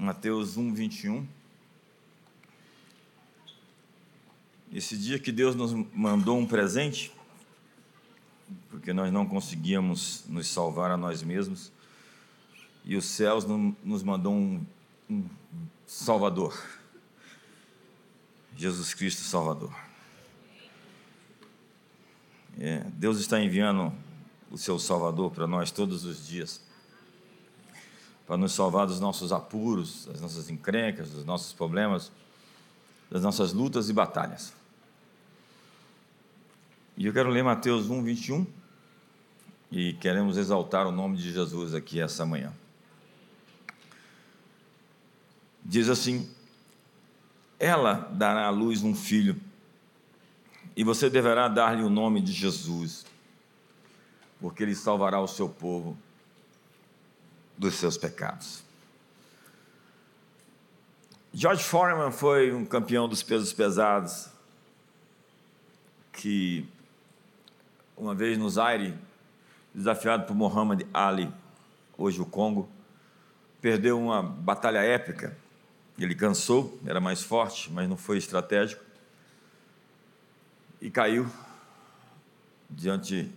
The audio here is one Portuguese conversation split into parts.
Mateus 1, 21. Esse dia que Deus nos mandou um presente, porque nós não conseguíamos nos salvar a nós mesmos, e os céus nos mandou um, um Salvador, Jesus Cristo Salvador. É, Deus está enviando o seu Salvador para nós todos os dias, para nos salvar dos nossos apuros, das nossas encrencas, dos nossos problemas, das nossas lutas e batalhas. E eu quero ler Mateus 1, 21, e queremos exaltar o nome de Jesus aqui essa manhã. Diz assim: Ela dará à luz um filho, e você deverá dar-lhe o nome de Jesus, porque ele salvará o seu povo dos seus pecados. George Foreman foi um campeão dos pesos pesados que uma vez no Zaire, desafiado por Muhammad Ali, hoje o Congo, perdeu uma batalha épica. Ele cansou, era mais forte, mas não foi estratégico. E caiu diante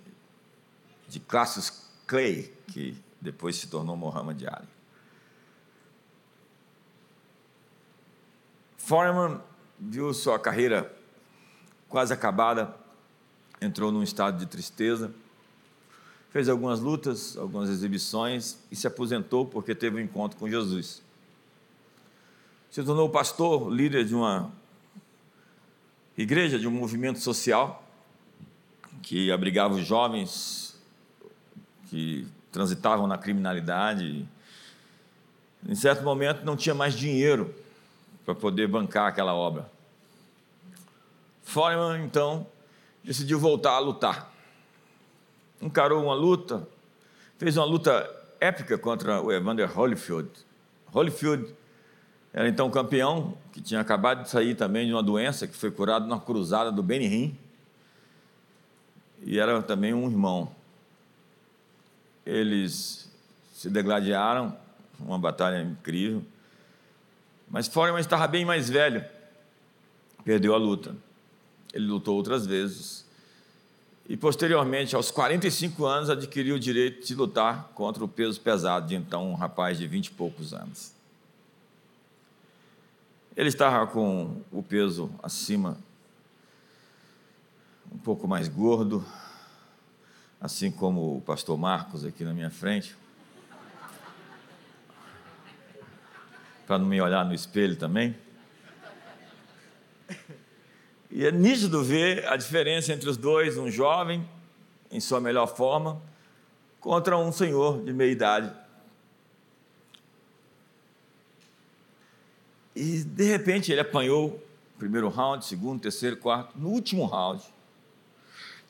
de Cassius Clay, que depois se tornou Muhammad Ali. Foreman viu sua carreira quase acabada entrou num estado de tristeza, fez algumas lutas, algumas exibições e se aposentou porque teve um encontro com Jesus. Se tornou pastor, líder de uma igreja, de um movimento social que abrigava os jovens que transitavam na criminalidade. Em certo momento não tinha mais dinheiro para poder bancar aquela obra. Foreman, então, decidiu voltar a lutar. Encarou uma luta, fez uma luta épica contra o Evander Holyfield. Holyfield era então campeão, que tinha acabado de sair também de uma doença, que foi curado na cruzada do Benihim, e era também um irmão. Eles se degladiaram, uma batalha incrível, mas Foreman estava bem mais velho, perdeu a luta. Ele lutou outras vezes. E posteriormente, aos 45 anos, adquiriu o direito de lutar contra o peso pesado de então um rapaz de 20 e poucos anos. Ele estava com o peso acima, um pouco mais gordo, assim como o pastor Marcos aqui na minha frente. Para não me olhar no espelho também. E é nítido ver a diferença entre os dois, um jovem em sua melhor forma, contra um senhor de meia idade. E de repente ele apanhou primeiro round, segundo, terceiro, quarto. No último round,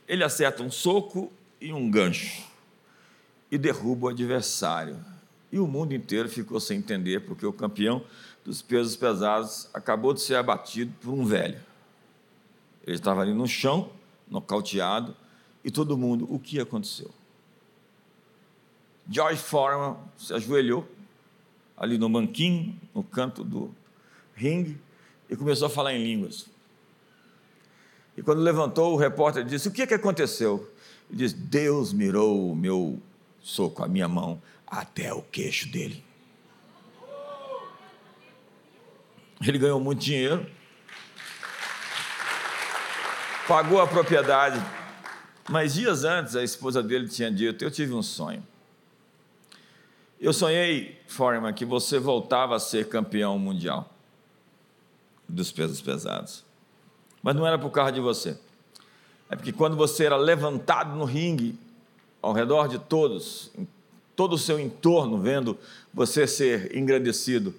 ele acerta um soco e um gancho e derruba o adversário. E o mundo inteiro ficou sem entender porque o campeão dos pesos pesados acabou de ser abatido por um velho. Ele estava ali no chão, nocauteado, e todo mundo, o que aconteceu? George Foreman se ajoelhou ali no banquinho, no canto do ringue, e começou a falar em línguas. E quando levantou, o repórter disse: O que, é que aconteceu? Ele disse: Deus mirou o meu soco, a minha mão, até o queixo dele. Ele ganhou muito dinheiro pagou a propriedade. Mas dias antes, a esposa dele tinha dito: Eu tive um sonho. Eu sonhei, Foreman, que você voltava a ser campeão mundial dos pesos pesados. Mas não era por causa de você. É porque quando você era levantado no ringue, ao redor de todos, em todo o seu entorno, vendo você ser engrandecido,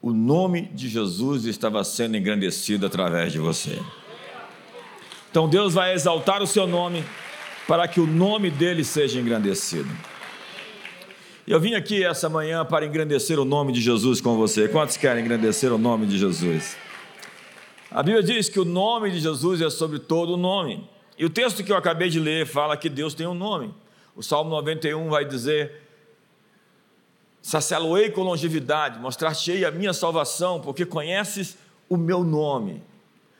o nome de Jesus estava sendo engrandecido através de você. Então Deus vai exaltar o seu nome para que o nome dele seja engrandecido. Eu vim aqui essa manhã para engrandecer o nome de Jesus com você. Quantos querem engrandecer o nome de Jesus? A Bíblia diz que o nome de Jesus é sobre todo o nome. E o texto que eu acabei de ler fala que Deus tem um nome. O Salmo 91 vai dizer: saciá-lo-ei com longevidade, mostrar-te-ei a minha salvação, porque conheces o meu nome.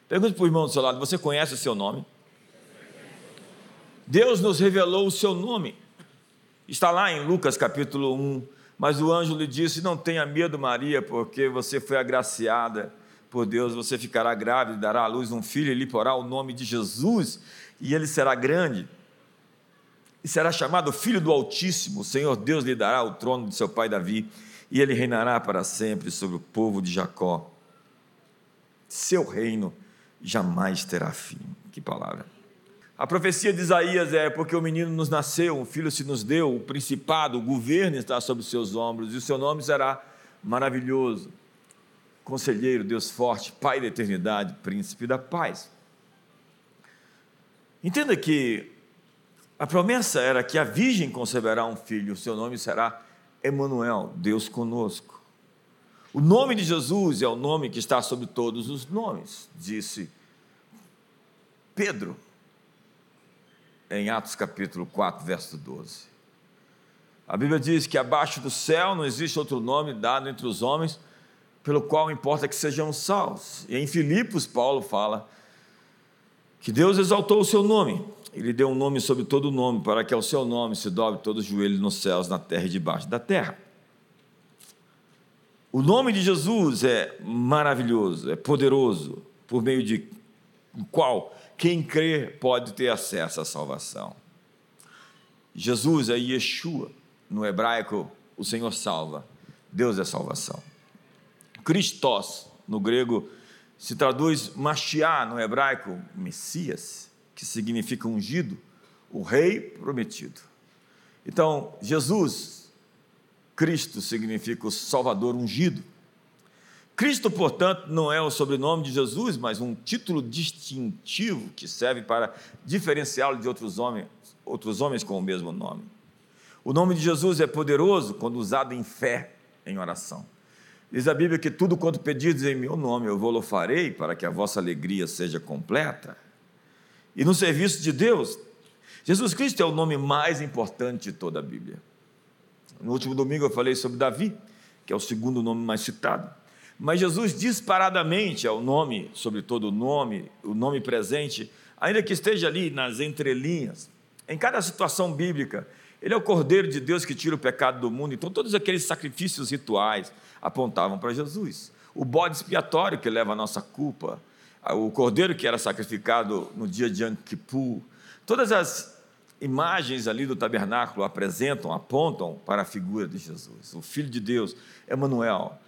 Pergunte para o irmão do seu lado: você conhece o seu nome? Deus nos revelou o seu nome. Está lá em Lucas capítulo 1. Mas o anjo lhe disse: Não tenha medo, Maria, porque você foi agraciada por Deus. Você ficará grávida dará à luz um filho, e lhe porá o nome de Jesus, e ele será grande. E será chamado Filho do Altíssimo. O Senhor Deus lhe dará o trono de seu pai Davi, e ele reinará para sempre sobre o povo de Jacó. Seu reino jamais terá fim. Que palavra. A profecia de Isaías é porque o menino nos nasceu, um filho se nos deu, o principado, o governo está sobre os seus ombros, e o seu nome será maravilhoso, conselheiro, Deus forte, Pai da eternidade, príncipe da paz. Entenda que a promessa era que a virgem conceberá um filho, o seu nome será Emanuel, Deus conosco. O nome de Jesus é o nome que está sobre todos os nomes, disse Pedro em Atos capítulo 4, verso 12. A Bíblia diz que abaixo do céu não existe outro nome dado entre os homens pelo qual importa que sejam salvos. E em Filipos, Paulo fala que Deus exaltou o seu nome. Ele deu um nome sobre todo nome, para que ao seu nome se dobre todos os joelhos nos céus, na terra e debaixo da terra. O nome de Jesus é maravilhoso, é poderoso, por meio de qual quem crê pode ter acesso à salvação. Jesus é Yeshua, no hebraico, o Senhor salva, Deus é salvação. Christos, no grego, se traduz Mashiach, no hebraico, Messias, que significa ungido, o rei prometido. Então, Jesus, Cristo, significa o Salvador ungido. Cristo, portanto, não é o sobrenome de Jesus, mas um título distintivo que serve para diferenciá-lo de outros homens, outros homens com o mesmo nome. O nome de Jesus é poderoso quando usado em fé, em oração. Diz a Bíblia que tudo quanto pedides em meu nome eu vou-lo farei para que a vossa alegria seja completa. E no serviço de Deus, Jesus Cristo é o nome mais importante de toda a Bíblia. No último domingo eu falei sobre Davi, que é o segundo nome mais citado. Mas Jesus disparadamente é o nome, sobre todo o nome, o nome presente, ainda que esteja ali nas entrelinhas. Em cada situação bíblica, ele é o Cordeiro de Deus que tira o pecado do mundo. Então, todos aqueles sacrifícios rituais apontavam para Jesus. O bode expiatório que leva a nossa culpa, o cordeiro que era sacrificado no dia de Kippur. Todas as imagens ali do tabernáculo apresentam, apontam para a figura de Jesus, o Filho de Deus, Emanuel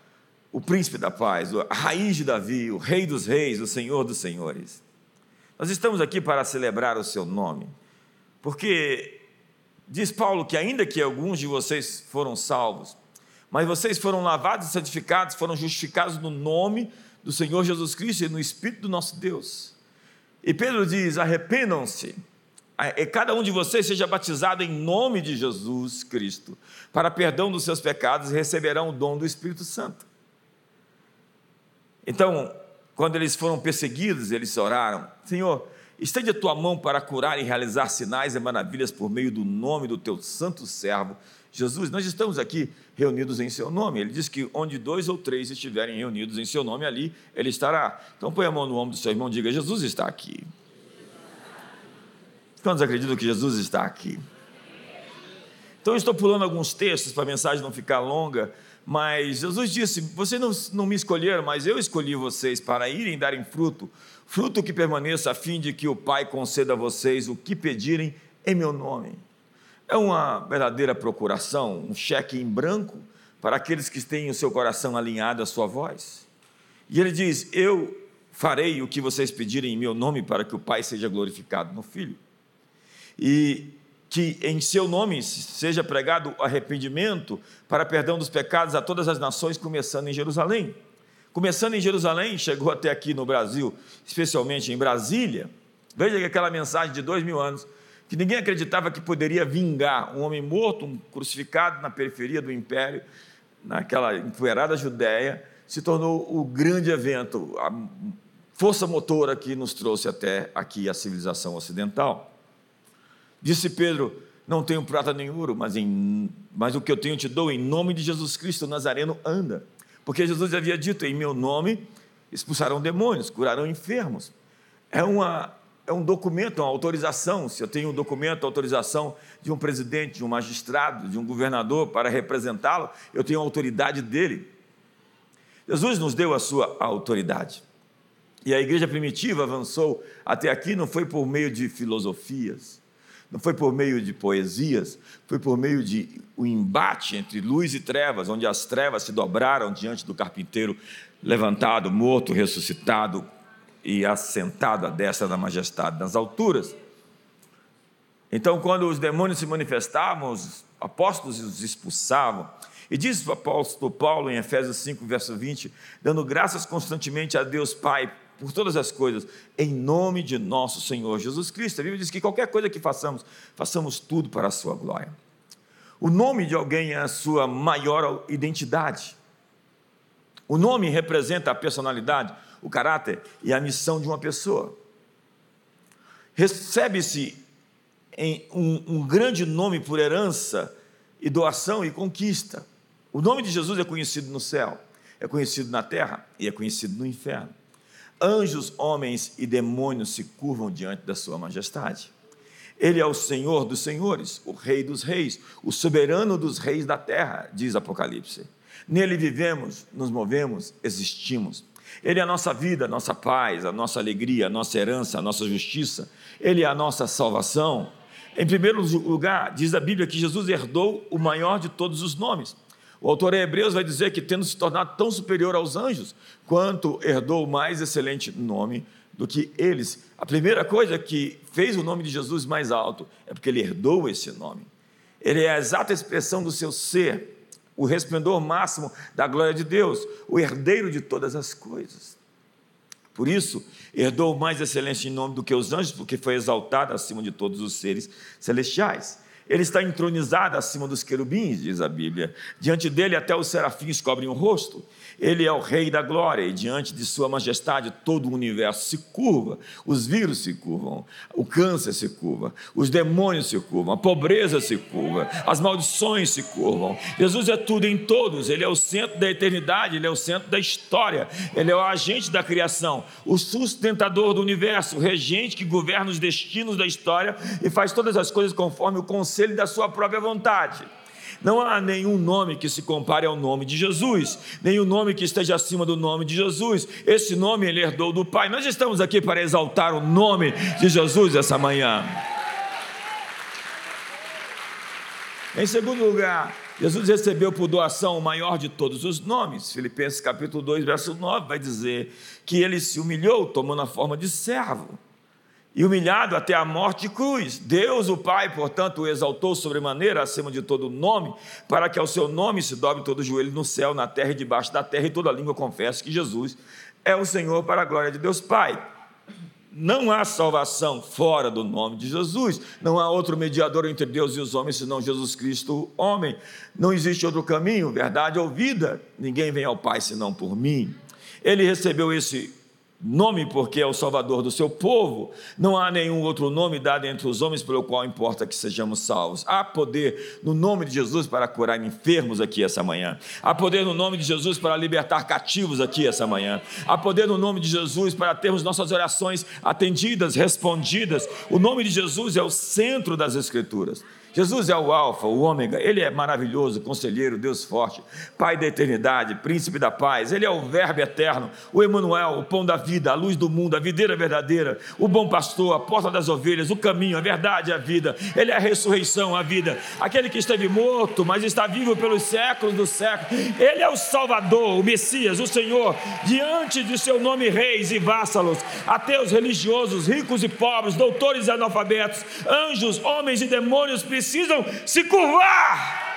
o príncipe da paz, a raiz de Davi, o rei dos reis, o senhor dos senhores. Nós estamos aqui para celebrar o seu nome, porque diz Paulo que, ainda que alguns de vocês foram salvos, mas vocês foram lavados e santificados, foram justificados no nome do Senhor Jesus Cristo e no Espírito do nosso Deus. E Pedro diz: arrependam-se, e cada um de vocês seja batizado em nome de Jesus Cristo, para perdão dos seus pecados e receberão o dom do Espírito Santo. Então, quando eles foram perseguidos, eles oraram: Senhor, estende a tua mão para curar e realizar sinais e maravilhas por meio do nome do teu santo servo Jesus. Nós estamos aqui reunidos em seu nome. Ele diz que onde dois ou três estiverem reunidos em seu nome, ali ele estará. Então põe a mão no ombro do seu irmão e diga: Jesus está aqui. Quantos acreditam que Jesus está aqui? Então eu estou pulando alguns textos para a mensagem não ficar longa mas Jesus disse: Vocês não, não me escolheram, mas eu escolhi vocês para irem darem fruto, fruto que permaneça, a fim de que o Pai conceda a vocês o que pedirem em meu nome. É uma verdadeira procuração, um cheque em branco para aqueles que têm o seu coração alinhado à sua voz. E ele diz: Eu farei o que vocês pedirem em meu nome para que o Pai seja glorificado no Filho. E que em seu nome seja pregado arrependimento para perdão dos pecados a todas as nações, começando em Jerusalém. Começando em Jerusalém, chegou até aqui no Brasil, especialmente em Brasília. Veja que aquela mensagem de dois mil anos, que ninguém acreditava que poderia vingar um homem morto, um crucificado na periferia do império, naquela empoeirada Judéia, se tornou o grande evento, a força motora que nos trouxe até aqui a civilização ocidental. Disse Pedro: Não tenho prata nem ouro, mas, em, mas o que eu tenho te dou em nome de Jesus Cristo, Nazareno, anda. Porque Jesus havia dito: em meu nome expulsarão demônios, curarão enfermos. É, uma, é um documento, uma autorização. Se eu tenho um documento, autorização de um presidente, de um magistrado, de um governador para representá-lo, eu tenho a autoridade dele. Jesus nos deu a sua autoridade. E a igreja primitiva avançou até aqui não foi por meio de filosofias, não foi por meio de poesias, foi por meio de o um embate entre luz e trevas, onde as trevas se dobraram diante do carpinteiro levantado, morto, ressuscitado e assentado à destra da majestade nas alturas. Então, quando os demônios se manifestavam, os apóstolos os expulsavam. E diz o apóstolo Paulo em Efésios 5, verso 20: dando graças constantemente a Deus Pai por todas as coisas, em nome de nosso Senhor Jesus Cristo. A Bíblia diz que qualquer coisa que façamos, façamos tudo para a sua glória. O nome de alguém é a sua maior identidade. O nome representa a personalidade, o caráter e a missão de uma pessoa. Recebe-se um, um grande nome por herança e doação e conquista. O nome de Jesus é conhecido no céu, é conhecido na terra e é conhecido no inferno. Anjos, homens e demônios se curvam diante da sua majestade. Ele é o Senhor dos senhores, o Rei dos reis, o soberano dos reis da terra, diz Apocalipse. Nele vivemos, nos movemos, existimos. Ele é a nossa vida, a nossa paz, a nossa alegria, a nossa herança, a nossa justiça. Ele é a nossa salvação. Em primeiro lugar, diz a Bíblia que Jesus herdou o maior de todos os nomes. O autor em Hebreus vai dizer que, tendo se tornado tão superior aos anjos, quanto herdou o mais excelente nome do que eles. A primeira coisa que fez o nome de Jesus mais alto é porque ele herdou esse nome. Ele é a exata expressão do seu ser, o resplendor máximo da glória de Deus, o herdeiro de todas as coisas. Por isso, herdou mais excelente nome do que os anjos, porque foi exaltado acima de todos os seres celestiais. Ele está entronizado acima dos querubins, diz a Bíblia. Diante dele, até os serafins cobrem o rosto. Ele é o Rei da glória e diante de Sua majestade todo o universo se curva, os vírus se curvam, o câncer se curva, os demônios se curvam, a pobreza se curva, as maldições se curvam. Jesus é tudo em todos, Ele é o centro da eternidade, Ele é o centro da história, Ele é o agente da criação, o sustentador do universo, o regente que governa os destinos da história e faz todas as coisas conforme o conselho da Sua própria vontade. Não há nenhum nome que se compare ao nome de Jesus, nenhum nome que esteja acima do nome de Jesus. Esse nome ele herdou do Pai. Nós estamos aqui para exaltar o nome de Jesus essa manhã. Em segundo lugar, Jesus recebeu por doação o maior de todos os nomes. Filipenses capítulo 2, verso 9 vai dizer que ele se humilhou, tomando a forma de servo e humilhado até a morte de cruz. Deus, o Pai, portanto, o exaltou sobremaneira acima de todo nome, para que ao seu nome se dobre todo o joelho no céu, na terra e debaixo da terra, e toda língua confesse que Jesus é o Senhor para a glória de Deus Pai. Não há salvação fora do nome de Jesus, não há outro mediador entre Deus e os homens senão Jesus Cristo, homem. Não existe outro caminho, verdade ou vida. Ninguém vem ao Pai senão por mim. Ele recebeu esse nome porque é o Salvador do seu povo. Não há nenhum outro nome dado entre os homens pelo qual importa que sejamos salvos. Há poder no nome de Jesus para curar enfermos aqui essa manhã. Há poder no nome de Jesus para libertar cativos aqui essa manhã. Há poder no nome de Jesus para termos nossas orações atendidas, respondidas. O nome de Jesus é o centro das Escrituras. Jesus é o Alfa, o Ômega, Ele é maravilhoso, conselheiro, Deus forte, Pai da eternidade, Príncipe da paz, Ele é o Verbo eterno, o Emanuel, o pão da vida, a luz do mundo, a videira verdadeira, o bom pastor, a porta das ovelhas, o caminho, a verdade, a vida, Ele é a ressurreição, a vida, aquele que esteve morto, mas está vivo pelos séculos dos séculos, Ele é o Salvador, o Messias, o Senhor, diante de seu nome, reis e vassalos, ateus religiosos, ricos e pobres, doutores e analfabetos, anjos, homens e demônios, precisam se curvar.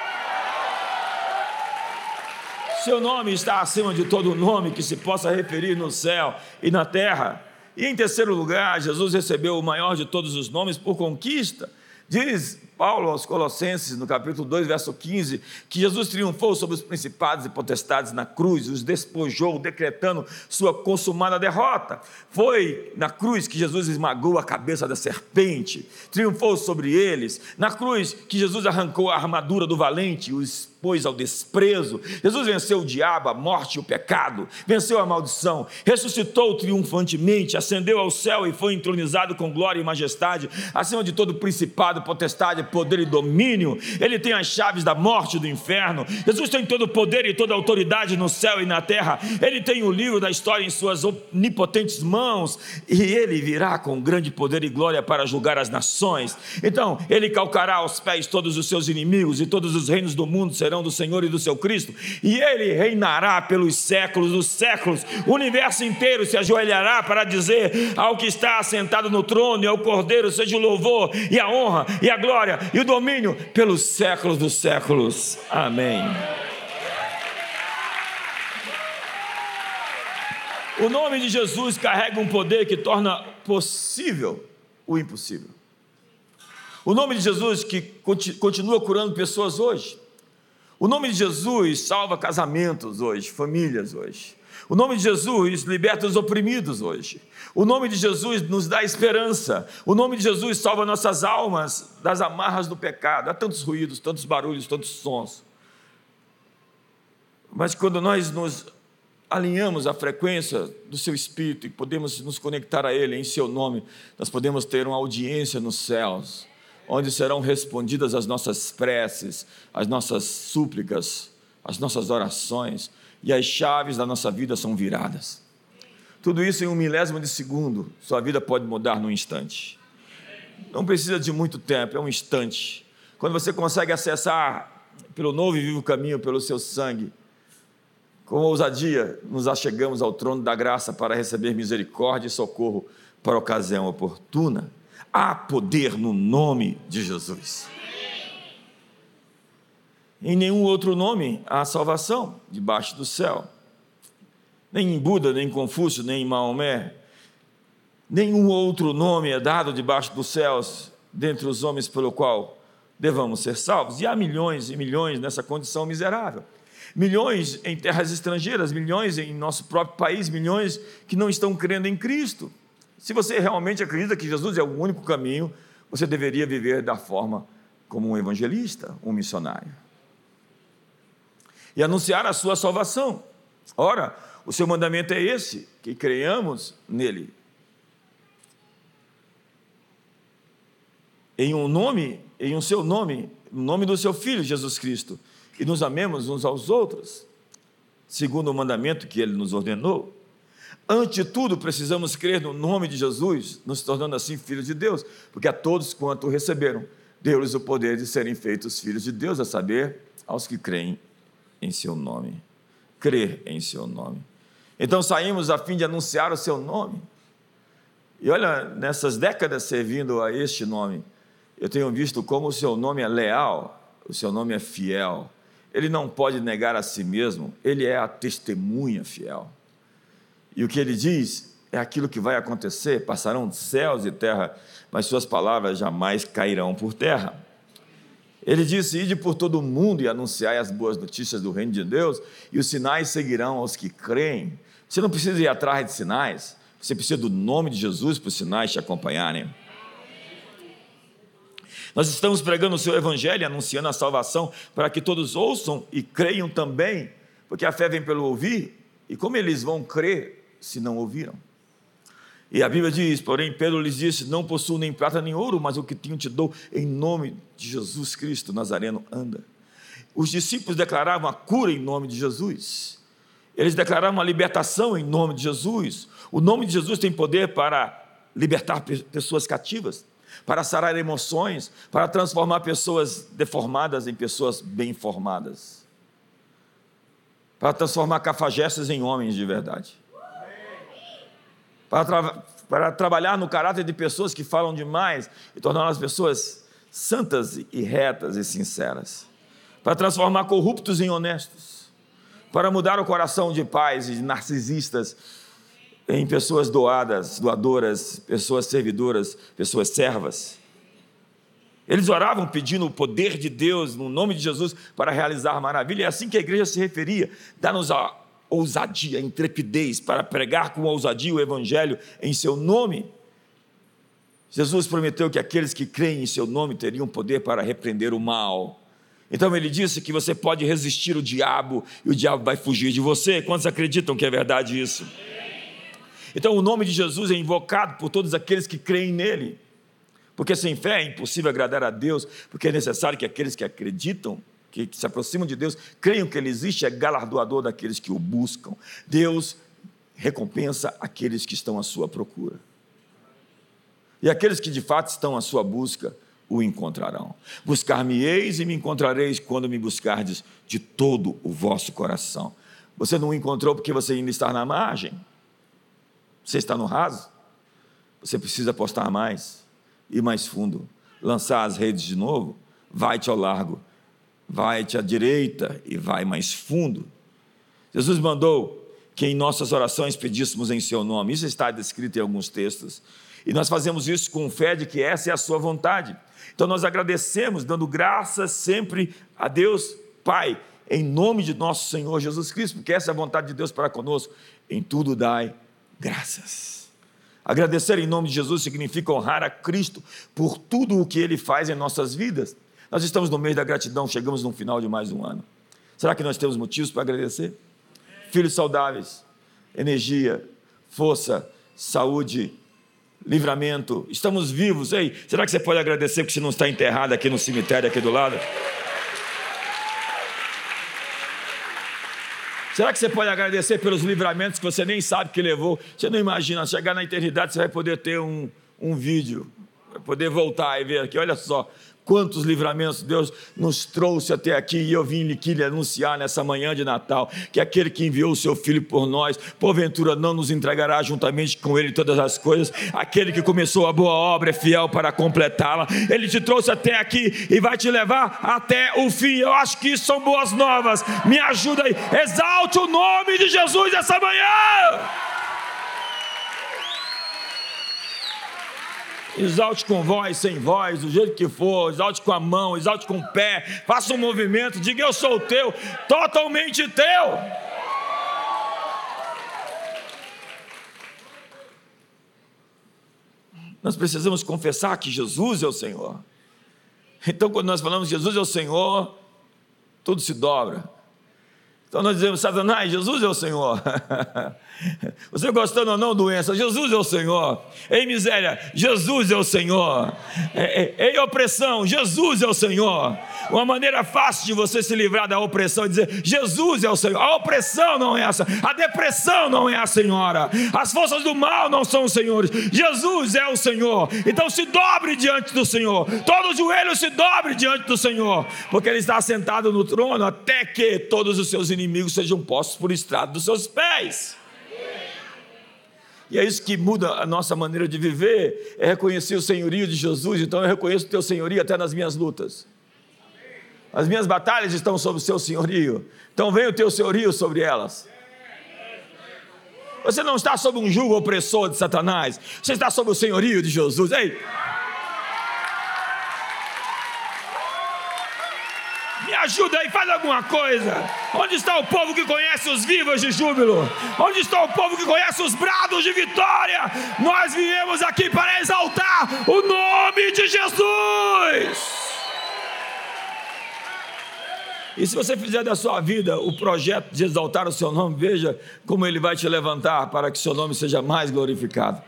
Seu nome está acima de todo nome que se possa referir no céu e na terra. E em terceiro lugar, Jesus recebeu o maior de todos os nomes por conquista. Diz Paulo aos Colossenses, no capítulo 2, verso 15, que Jesus triunfou sobre os principados e potestades na cruz, os despojou, decretando sua consumada derrota. Foi na cruz que Jesus esmagou a cabeça da serpente, triunfou sobre eles. Na cruz que Jesus arrancou a armadura do valente, os expôs ao desprezo. Jesus venceu o diabo, a morte e o pecado, venceu a maldição, ressuscitou triunfantemente, ascendeu ao céu e foi entronizado com glória e majestade, acima de todo principado, potestade, poder e domínio. Ele tem as chaves da morte e do inferno. Jesus tem todo o poder e toda a autoridade no céu e na terra. Ele tem o livro da história em suas onipotentes mãos e ele virá com grande poder e glória para julgar as nações. Então, ele calcará aos pés todos os seus inimigos e todos os reinos do mundo serão do Senhor e do seu Cristo, e ele reinará pelos séculos dos séculos. O universo inteiro se ajoelhará para dizer ao que está assentado no trono e ao Cordeiro seja o louvor e a honra e a glória e o domínio pelos séculos dos séculos. Amém. O nome de Jesus carrega um poder que torna possível o impossível. O nome de Jesus que continua curando pessoas hoje. O nome de Jesus salva casamentos hoje, famílias hoje. O nome de Jesus liberta os oprimidos hoje. O nome de Jesus nos dá esperança. O nome de Jesus salva nossas almas das amarras do pecado. Há tantos ruídos, tantos barulhos, tantos sons. Mas quando nós nos alinhamos à frequência do seu espírito e podemos nos conectar a ele em seu nome, nós podemos ter uma audiência nos céus onde serão respondidas as nossas preces, as nossas súplicas, as nossas orações, e as chaves da nossa vida são viradas. Tudo isso em um milésimo de segundo, sua vida pode mudar num instante. Não precisa de muito tempo, é um instante. Quando você consegue acessar pelo novo e vivo caminho, pelo seu sangue, com ousadia, nos achegamos ao trono da graça para receber misericórdia e socorro para a ocasião oportuna. Há poder no nome de Jesus. Em nenhum outro nome há salvação debaixo do céu. Nem em Buda, nem em Confúcio, nem em Maomé. Nenhum outro nome é dado debaixo dos céus, dentre os homens, pelo qual devamos ser salvos. E há milhões e milhões nessa condição miserável. Milhões em terras estrangeiras, milhões em nosso próprio país, milhões que não estão crendo em Cristo. Se você realmente acredita que Jesus é o único caminho, você deveria viver da forma como um evangelista, um missionário. E anunciar a sua salvação. Ora, o seu mandamento é esse: que creiamos nele. Em um nome, em um seu nome, no nome do seu filho Jesus Cristo, e nos amemos uns aos outros, segundo o mandamento que ele nos ordenou. Ante tudo, precisamos crer no nome de Jesus, nos tornando assim filhos de Deus, porque a todos quanto receberam, deu-lhes o poder de serem feitos filhos de Deus, a saber, aos que creem em seu nome. Crer em seu nome. Então saímos a fim de anunciar o seu nome. E olha, nessas décadas servindo a este nome, eu tenho visto como o seu nome é leal, o seu nome é fiel. Ele não pode negar a si mesmo, ele é a testemunha fiel. E o que ele diz é aquilo que vai acontecer: passarão céus e terra, mas suas palavras jamais cairão por terra. Ele disse: Ide por todo o mundo e anunciai as boas notícias do reino de Deus, e os sinais seguirão aos que creem. Você não precisa ir atrás de sinais, você precisa do nome de Jesus para os sinais te acompanharem. Nós estamos pregando o seu evangelho, anunciando a salvação, para que todos ouçam e creiam também, porque a fé vem pelo ouvir, e como eles vão crer se não ouviram. E a Bíblia diz: porém, Pedro lhes disse: Não possuo nem prata nem ouro, mas o que tenho te dou em nome de Jesus Cristo Nazareno, anda. Os discípulos declaravam a cura em nome de Jesus. Eles declaravam a libertação em nome de Jesus. O nome de Jesus tem poder para libertar pessoas cativas, para sarar emoções, para transformar pessoas deformadas em pessoas bem formadas, para transformar cafajestes em homens de verdade para, tra para trabalhar no caráter de pessoas que falam demais e tornar as pessoas santas e retas e sinceras, para transformar corruptos em honestos, para mudar o coração de pais e de narcisistas em pessoas doadas, doadoras, pessoas servidoras, pessoas servas. Eles oravam pedindo o poder de Deus no nome de Jesus para realizar maravilha. É assim que a igreja se referia. Dá-nos a ousadia, intrepidez para pregar com ousadia o evangelho em seu nome. Jesus prometeu que aqueles que creem em seu nome teriam poder para repreender o mal. Então ele disse que você pode resistir o diabo e o diabo vai fugir de você. Quantos acreditam que é verdade isso? Então o nome de Jesus é invocado por todos aqueles que creem nele. Porque sem fé é impossível agradar a Deus, porque é necessário que aqueles que acreditam, que se aproximam de Deus, creiam que Ele existe, é galardoador daqueles que o buscam. Deus recompensa aqueles que estão à sua procura. E aqueles que de fato estão à sua busca o encontrarão. Buscar-me-eis e me encontrareis quando me buscardes de todo o vosso coração. Você não o encontrou porque você ainda está na margem. Você está no raso. Você precisa apostar mais, ir mais fundo, lançar as redes de novo. Vai-te ao largo, vai-te à direita e vai mais fundo. Jesus mandou que em nossas orações pedíssemos em seu nome. Isso está descrito em alguns textos. E nós fazemos isso com fé de que essa é a sua vontade. Então nós agradecemos, dando graças sempre a Deus Pai, em nome de nosso Senhor Jesus Cristo, porque essa é a vontade de Deus para conosco. Em tudo dai graças. Agradecer em nome de Jesus significa honrar a Cristo por tudo o que Ele faz em nossas vidas. Nós estamos no mês da gratidão, chegamos no final de mais um ano. Será que nós temos motivos para agradecer? Filhos saudáveis, energia, força, saúde, livramento, estamos vivos. Ei, será que você pode agradecer porque você não está enterrado aqui no cemitério, aqui do lado? Será que você pode agradecer pelos livramentos que você nem sabe que levou? Você não imagina, chegar na eternidade você vai poder ter um, um vídeo, vai poder voltar e ver aqui, olha só, Quantos livramentos Deus nos trouxe até aqui, e eu vim aqui lhe anunciar nessa manhã de Natal que aquele que enviou o seu filho por nós, porventura não nos entregará juntamente com ele todas as coisas. Aquele que começou a boa obra é fiel para completá-la. Ele te trouxe até aqui e vai te levar até o fim. Eu acho que isso são boas novas. Me ajuda aí, exalte o nome de Jesus essa manhã. Exalte com voz, sem voz, do jeito que for, exalte com a mão, exalte com o pé, faça um movimento, diga eu sou teu, totalmente teu. Nós precisamos confessar que Jesus é o Senhor. Então, quando nós falamos Jesus é o Senhor, tudo se dobra. Então nós dizemos, Satanás, Jesus é o Senhor. Você gostando ou não, doença, Jesus é o Senhor. Ei, miséria, Jesus é o Senhor. Ei, opressão, Jesus é o Senhor. Uma maneira fácil de você se livrar da opressão é dizer: Jesus é o Senhor. A opressão não é essa, a depressão não é a Senhora, as forças do mal não são os senhores. Jesus é o Senhor. Então se dobre diante do Senhor. Todo joelho se dobre diante do Senhor, porque Ele está sentado no trono até que todos os seus inimigos sejam postos por estrado dos seus pés. E é isso que muda a nossa maneira de viver, é reconhecer o senhorio de Jesus. Então eu reconheço o teu senhorio até nas minhas lutas. As minhas batalhas estão sob o seu senhorio. Então vem o teu senhorio sobre elas. Você não está sob um jugo opressor de Satanás. Você está sob o senhorio de Jesus. Ei! Ajuda aí, faz alguma coisa. Onde está o povo que conhece os vivos de júbilo? Onde está o povo que conhece os brados de vitória? Nós viemos aqui para exaltar o nome de Jesus. E se você fizer da sua vida o projeto de exaltar o seu nome, veja como ele vai te levantar para que seu nome seja mais glorificado.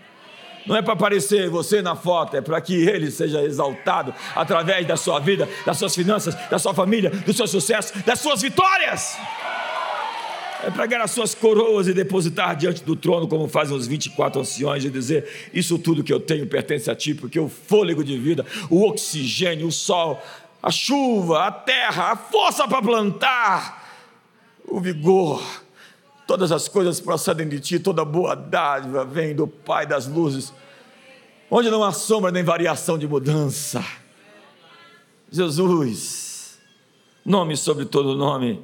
Não é para aparecer você na foto, é para que ele seja exaltado através da sua vida, das suas finanças, da sua família, do seu sucesso, das suas vitórias. É pegar as suas coroas e depositar diante do trono, como fazem os 24 anciões, e dizer: Isso tudo que eu tenho pertence a ti, porque o fôlego de vida, o oxigênio, o sol, a chuva, a terra, a força para plantar, o vigor, Todas as coisas procedem de ti, toda boa dádiva vem do Pai das luzes, onde não há sombra nem variação de mudança. Jesus, nome sobre todo nome,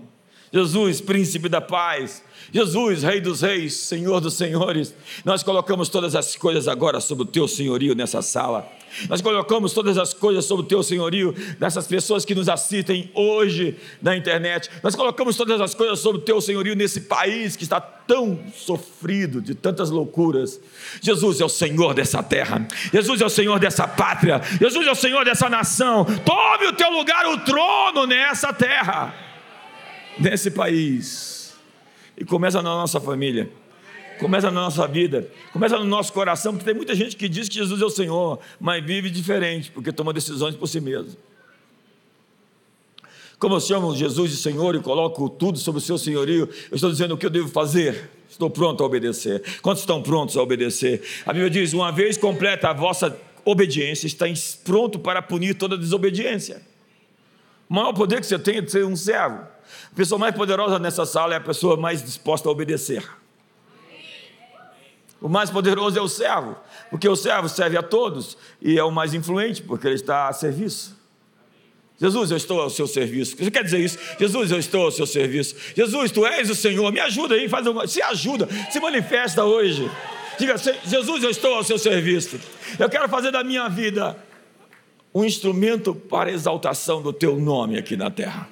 Jesus, príncipe da paz, Jesus, Rei dos Reis, Senhor dos Senhores, nós colocamos todas as coisas agora sob o teu senhorio nessa sala. Nós colocamos todas as coisas sob o teu senhorio nessas pessoas que nos assistem hoje na internet. Nós colocamos todas as coisas sob o teu senhorio nesse país que está tão sofrido de tantas loucuras. Jesus é o Senhor dessa terra. Jesus é o Senhor dessa pátria. Jesus é o Senhor dessa nação. Tome o teu lugar, o trono nessa terra, nesse país e começa na nossa família, começa na nossa vida, começa no nosso coração, porque tem muita gente que diz que Jesus é o Senhor, mas vive diferente, porque toma decisões por si mesmo. Como eu chamo Jesus de Senhor e coloco tudo sobre o seu senhorio, eu estou dizendo o que eu devo fazer. Estou pronto a obedecer. Quantos estão prontos a obedecer? A Bíblia diz: uma vez completa a vossa obediência, está pronto para punir toda desobediência. O maior poder que você tem é de ser um servo. A pessoa mais poderosa nessa sala é a pessoa mais disposta a obedecer. O mais poderoso é o servo, porque o servo serve a todos e é o mais influente, porque ele está a serviço. Jesus, eu estou ao seu serviço. Você quer dizer isso? Jesus, eu estou ao seu serviço. Jesus, tu és o Senhor. Me ajuda aí, faz uma... se ajuda, se manifesta hoje. Diga, Jesus, eu estou ao seu serviço. Eu quero fazer da minha vida um instrumento para exaltação do teu nome aqui na terra.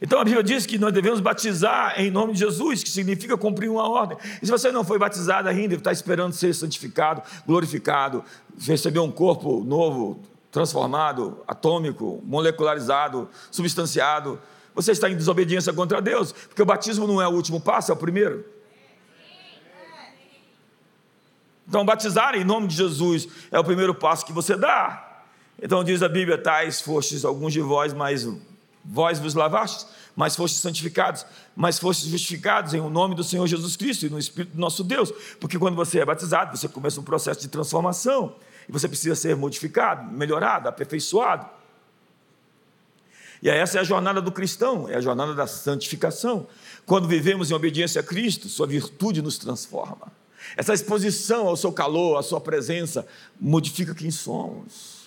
Então a Bíblia diz que nós devemos batizar em nome de Jesus, que significa cumprir uma ordem. E se você não foi batizado ainda, está esperando ser santificado, glorificado, receber um corpo novo, transformado, atômico, molecularizado, substanciado, você está em desobediência contra Deus, porque o batismo não é o último passo, é o primeiro. Então, batizar em nome de Jesus é o primeiro passo que você dá. Então, diz a Bíblia: tais fostes alguns de vós, mas Vós vos lavastes, mas fostes santificados, mas fostes justificados em o nome do Senhor Jesus Cristo e no Espírito do nosso Deus. Porque quando você é batizado, você começa um processo de transformação. E você precisa ser modificado, melhorado, aperfeiçoado. E essa é a jornada do cristão, é a jornada da santificação. Quando vivemos em obediência a Cristo, sua virtude nos transforma. Essa exposição ao seu calor, à sua presença, modifica quem somos.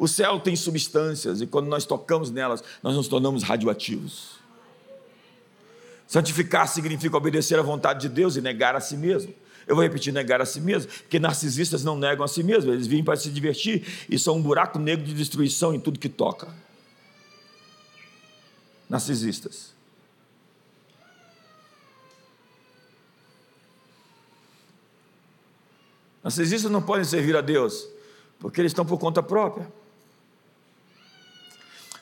O céu tem substâncias e quando nós tocamos nelas, nós nos tornamos radioativos. Santificar significa obedecer à vontade de Deus e negar a si mesmo. Eu vou repetir, negar a si mesmo, porque narcisistas não negam a si mesmos, eles vêm para se divertir e são um buraco negro de destruição em tudo que toca. Narcisistas. Narcisistas não podem servir a Deus, porque eles estão por conta própria.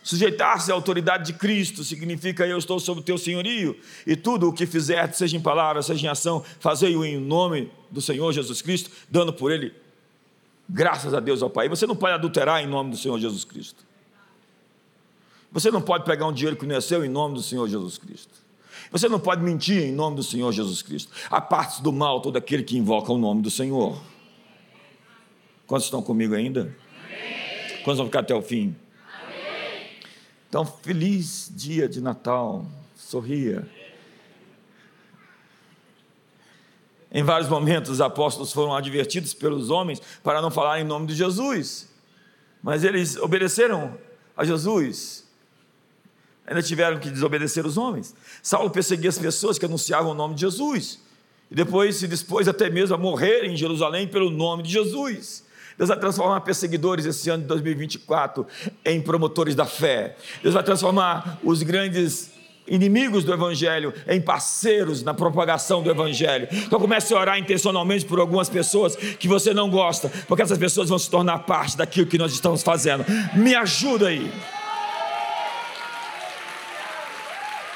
Sujeitar-se à autoridade de Cristo significa eu estou sob o teu senhorio, e tudo o que fizer, seja em palavra, seja em ação, fazei-o em nome do Senhor Jesus Cristo, dando por ele graças a Deus ao Pai. Você não pode adulterar em nome do Senhor Jesus Cristo. Você não pode pegar um dinheiro que não é seu em nome do Senhor Jesus Cristo. Você não pode mentir em nome do Senhor Jesus Cristo. A parte do mal todo aquele que invoca o nome do Senhor. Quantos estão comigo ainda? Quantos vão ficar até o fim? Então, feliz dia de Natal, sorria. Em vários momentos, os apóstolos foram advertidos pelos homens para não falar em nome de Jesus, mas eles obedeceram a Jesus. Ainda tiveram que desobedecer os homens. Saulo perseguia as pessoas que anunciavam o nome de Jesus, e depois se dispôs até mesmo a morrer em Jerusalém pelo nome de Jesus. Deus vai transformar perseguidores esse ano de 2024 em promotores da fé. Deus vai transformar os grandes inimigos do Evangelho em parceiros na propagação do Evangelho. Então comece a orar intencionalmente por algumas pessoas que você não gosta, porque essas pessoas vão se tornar parte daquilo que nós estamos fazendo. Me ajuda aí.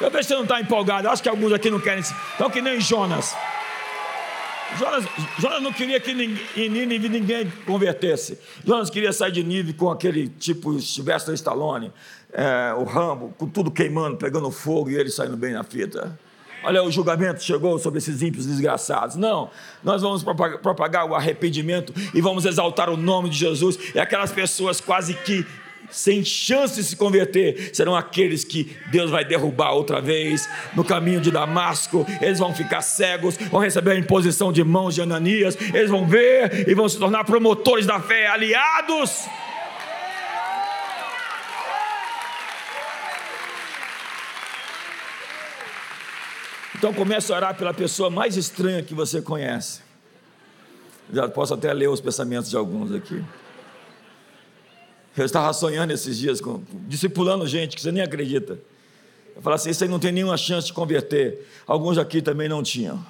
Eu vejo que você não está empolgado. Acho que alguns aqui não querem. Estão que nem Jonas. Jonas, Jonas não queria que em Nínive ninguém convertesse. Jonas queria sair de Nínive com aquele tipo Sylvester Stallone, é, o Rambo, com tudo queimando, pegando fogo e ele saindo bem na fita. Olha, o julgamento chegou sobre esses ímpios desgraçados. Não, nós vamos propagar o arrependimento e vamos exaltar o nome de Jesus. E aquelas pessoas quase que sem chance de se converter, serão aqueles que Deus vai derrubar outra vez no caminho de Damasco. Eles vão ficar cegos, vão receber a imposição de mãos de Ananias, eles vão ver e vão se tornar promotores da fé, aliados. Então comece a orar pela pessoa mais estranha que você conhece. Já posso até ler os pensamentos de alguns aqui. Eu estava sonhando esses dias, com, discipulando gente que você nem acredita. Eu falava assim: isso aí não tem nenhuma chance de converter. Alguns aqui também não tinham.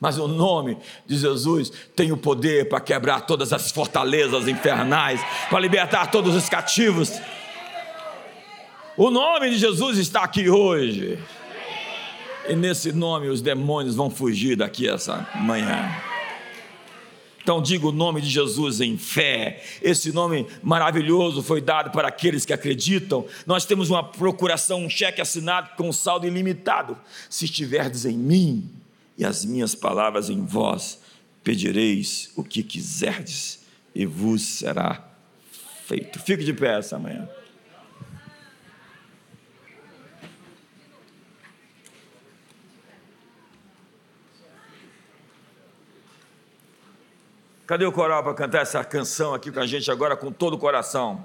Mas o nome de Jesus tem o poder para quebrar todas as fortalezas infernais, para libertar todos os cativos. O nome de Jesus está aqui hoje. E nesse nome os demônios vão fugir daqui essa manhã. Então diga o nome de Jesus em fé. Esse nome maravilhoso foi dado para aqueles que acreditam. Nós temos uma procuração, um cheque assinado com saldo ilimitado. Se estiverdes em mim e as minhas palavras em vós, pedireis o que quiserdes e vos será feito. Fique de pé essa manhã. Cadê o coral para cantar essa canção aqui com a gente agora com todo o coração?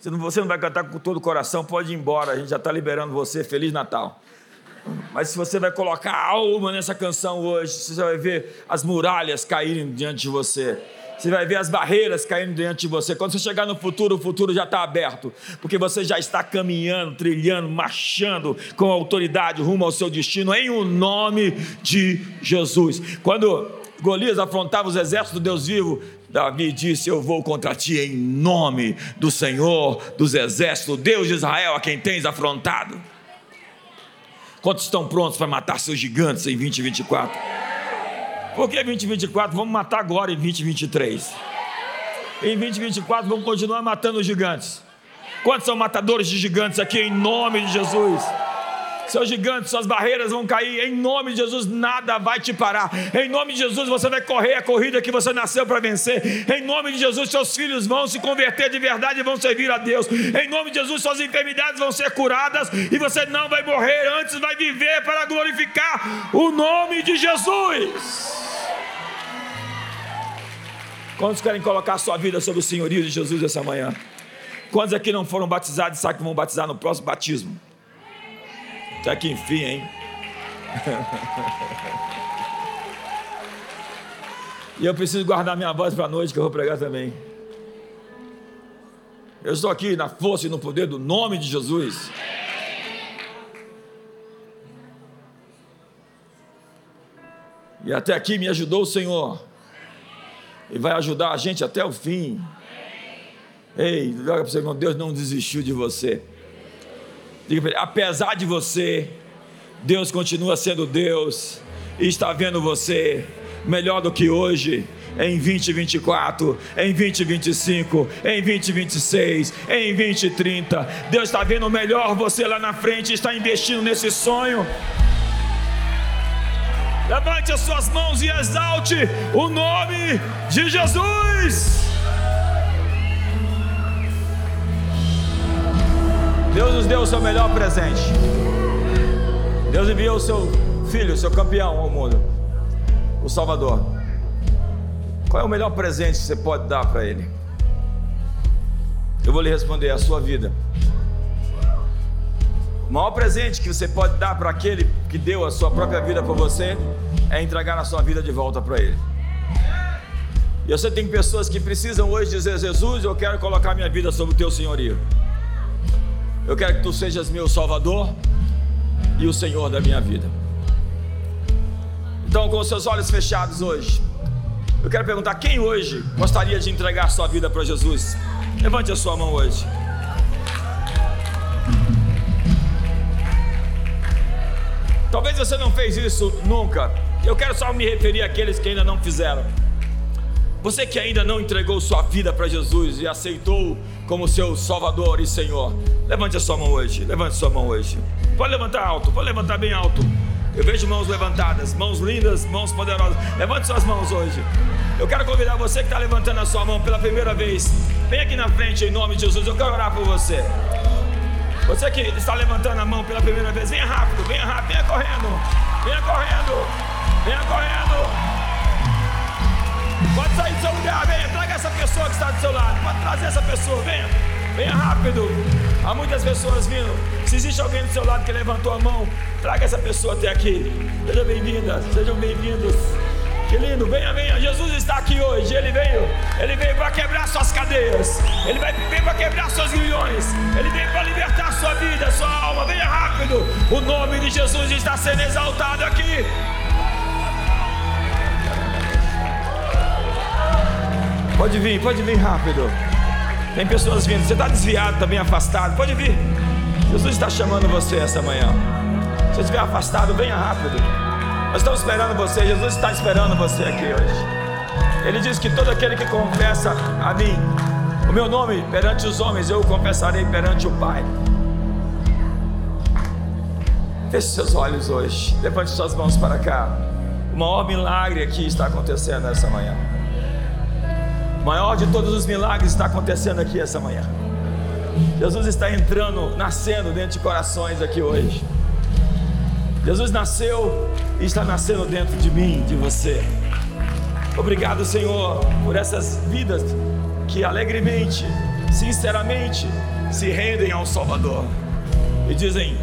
Se você não vai cantar com todo o coração, pode ir embora, a gente já está liberando você. Feliz Natal. Mas se você vai colocar alma nessa canção hoje, você vai ver as muralhas caírem diante de você. Você vai ver as barreiras caindo diante de você. Quando você chegar no futuro, o futuro já está aberto, porque você já está caminhando, trilhando, marchando com autoridade rumo ao seu destino, em o nome de Jesus. Quando Golias afrontava os exércitos do Deus vivo, Davi disse: Eu vou contra ti em nome do Senhor dos exércitos, Deus de Israel, a quem tens afrontado. Quantos estão prontos para matar seus gigantes em 2024? Por que 2024? Vamos matar agora em 2023. Em 2024 vamos continuar matando os gigantes. Quantos são matadores de gigantes aqui em nome de Jesus? Seus gigantes, suas barreiras vão cair. Em nome de Jesus, nada vai te parar. Em nome de Jesus, você vai correr a corrida que você nasceu para vencer. Em nome de Jesus, seus filhos vão se converter de verdade e vão servir a Deus. Em nome de Jesus, suas enfermidades vão ser curadas e você não vai morrer, antes vai viver para glorificar o nome de Jesus. Quantos querem colocar a sua vida sob o senhorio de Jesus essa manhã? Quantos aqui não foram batizados e sabem que vão batizar no próximo batismo? Até que enfim, hein? e eu preciso guardar minha voz para a noite que eu vou pregar também. Eu estou aqui na força e no poder do nome de Jesus. E até aqui me ajudou o Senhor. E vai ajudar a gente até o fim. Ei, olha para você, Deus não desistiu de você. Diga para ele, apesar de você, Deus continua sendo Deus e está vendo você melhor do que hoje, em 2024, em 2025, em 2026, em 2030. Deus está vendo melhor você lá na frente, está investindo nesse sonho. Levante as suas mãos e exalte o nome de Jesus. Deus nos deu o seu melhor presente. Deus enviou o seu filho, o seu campeão ao mundo, o Salvador. Qual é o melhor presente que você pode dar para ele? Eu vou lhe responder: a sua vida. O maior presente que você pode dar para aquele que deu a sua própria vida para você é entregar a sua vida de volta para ele. E você tem pessoas que precisam hoje dizer: Jesus, eu quero colocar minha vida sob o teu senhorio. Eu quero que tu sejas meu Salvador e o Senhor da minha vida. Então, com os seus olhos fechados hoje, eu quero perguntar: quem hoje gostaria de entregar sua vida para Jesus? Levante a sua mão hoje. Talvez você não fez isso nunca. Eu quero só me referir àqueles que ainda não fizeram. Você que ainda não entregou sua vida para Jesus e aceitou como seu Salvador e Senhor, levante a sua mão hoje. Levante a sua mão hoje. Pode levantar alto, pode levantar bem alto. Eu vejo mãos levantadas, mãos lindas, mãos poderosas. Levante suas mãos hoje. Eu quero convidar você que está levantando a sua mão pela primeira vez. Vem aqui na frente em nome de Jesus. Eu quero orar por você. Você que está levantando a mão pela primeira vez, venha rápido, venha rápido, venha correndo, venha correndo, venha correndo. Pode sair do seu lugar, venha. Traga essa pessoa que está do seu lado. Pode trazer essa pessoa, venha. Venha rápido. Há muitas pessoas vindo. Se existe alguém do seu lado que levantou a mão, traga essa pessoa até aqui. Seja bem-vinda, sejam bem-vindos. Que lindo, venha, venha. Jesus está aqui hoje. Ele veio, ele veio para quebrar suas cadeias. Ele veio para quebrar seus grilhões. Ele veio para libertar sua vida, sua alma. Venha rápido. O nome de Jesus está sendo exaltado aqui. Pode vir, pode vir rápido. Tem pessoas vindo. Você está desviado, está bem afastado. Pode vir. Jesus está chamando você essa manhã. Se você estiver afastado, venha rápido. Nós estamos esperando você. Jesus está esperando você aqui hoje. Ele diz que todo aquele que confessa a mim, o meu nome perante os homens, eu o confessarei perante o Pai. Feche seus olhos hoje. Levante suas mãos para cá. O maior milagre aqui está acontecendo essa manhã. Maior de todos os milagres está acontecendo aqui essa manhã. Jesus está entrando, nascendo dentro de corações aqui hoje. Jesus nasceu e está nascendo dentro de mim, de você. Obrigado, Senhor, por essas vidas que alegremente, sinceramente, se rendem ao Salvador e dizem: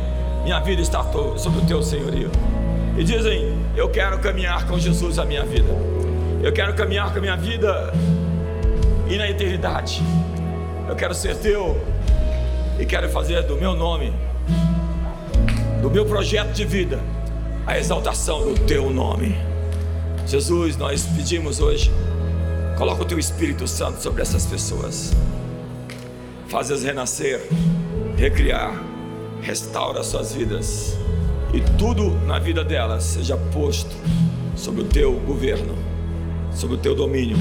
Minha vida está sob o teu senhorio. E dizem: Eu quero caminhar com Jesus a minha vida. Eu quero caminhar com a minha vida e na eternidade. Eu quero ser teu e quero fazer do meu nome, do meu projeto de vida, a exaltação do teu nome. Jesus, nós pedimos hoje, coloca o teu Espírito Santo sobre essas pessoas, faz-as renascer, recriar, restaura suas vidas e tudo na vida delas seja posto sob o teu governo, sob o teu domínio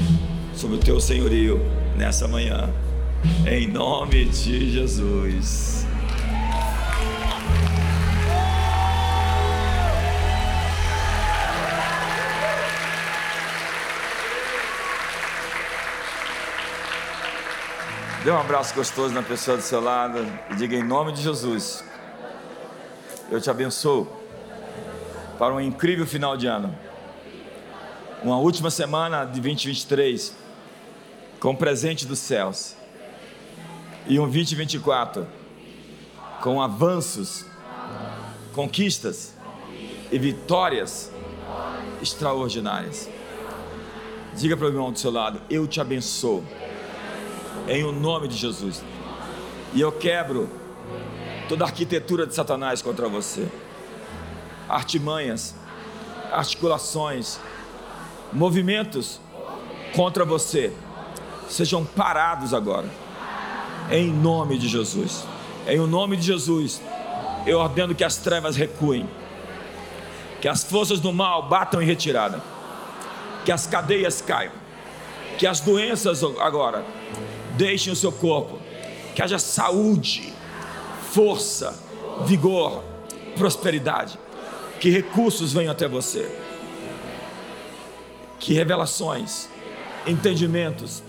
sobre o teu senhorio nessa manhã, em nome de Jesus. Dê um abraço gostoso na pessoa do seu lado e diga em nome de Jesus. Eu te abençoo para um incrível final de ano. Uma última semana de 2023 com presente dos céus. E um 2024 com avanços, conquistas e vitórias extraordinárias. Diga para o irmão do seu lado: Eu te abençoo, em o nome de Jesus. E eu quebro toda a arquitetura de Satanás contra você, artimanhas, articulações, movimentos contra você sejam parados agora, em nome de Jesus. Em o nome de Jesus, eu ordeno que as trevas recuem, que as forças do mal batam em retirada, que as cadeias caiam, que as doenças agora deixem o seu corpo, que haja saúde, força, vigor, prosperidade, que recursos venham até você, que revelações, entendimentos,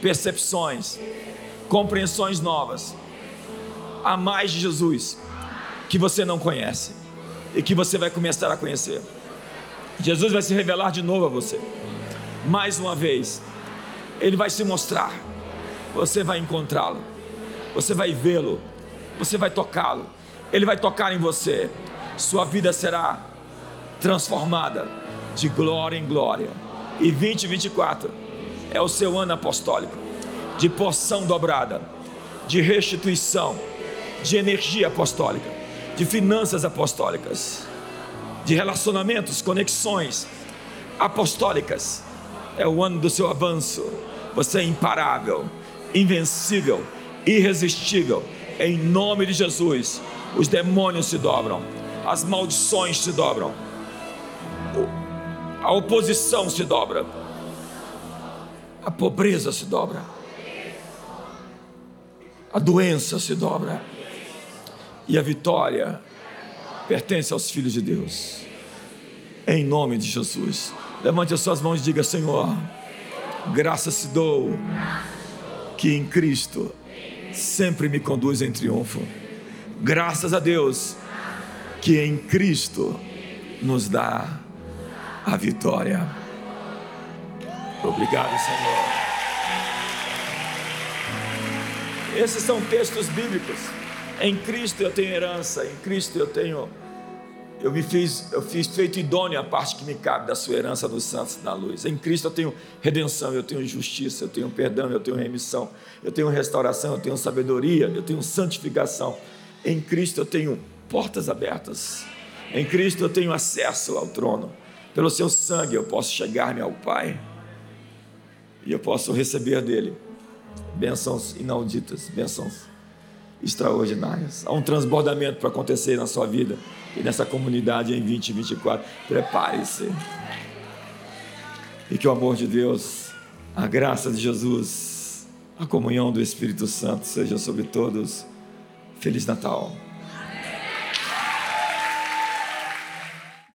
percepções, compreensões novas, a mais de Jesus que você não conhece e que você vai começar a conhecer. Jesus vai se revelar de novo a você, mais uma vez, Ele vai se mostrar, você vai encontrá-lo, você vai vê-lo, você vai tocá-lo, Ele vai tocar em você, sua vida será transformada de glória em glória. E 2024 é o seu ano apostólico de porção dobrada, de restituição, de energia apostólica, de finanças apostólicas, de relacionamentos, conexões apostólicas. É o ano do seu avanço. Você é imparável, invencível, irresistível. Em nome de Jesus, os demônios se dobram, as maldições se dobram, a oposição se dobra a pobreza se dobra, a doença se dobra, e a vitória pertence aos filhos de Deus. Em nome de Jesus. Levante as suas mãos e diga: Senhor, graças te dou que em Cristo sempre me conduz em triunfo. Graças a Deus que em Cristo nos dá a vitória. Obrigado, Senhor. Esses são textos bíblicos. Em Cristo eu tenho herança, em Cristo eu tenho eu me fiz, eu fiz feito idôneo a parte que me cabe da sua herança dos santos da luz. Em Cristo eu tenho redenção, eu tenho justiça, eu tenho perdão, eu tenho remissão, eu tenho restauração, eu tenho sabedoria, eu tenho santificação. Em Cristo eu tenho portas abertas. Em Cristo eu tenho acesso ao trono. Pelo seu sangue eu posso chegar-me ao Pai e eu posso receber dele bênçãos inauditas, bênçãos extraordinárias. Há um transbordamento para acontecer na sua vida e nessa comunidade em 2024. Prepare-se. E que o amor de Deus, a graça de Jesus, a comunhão do Espírito Santo seja sobre todos. Feliz Natal.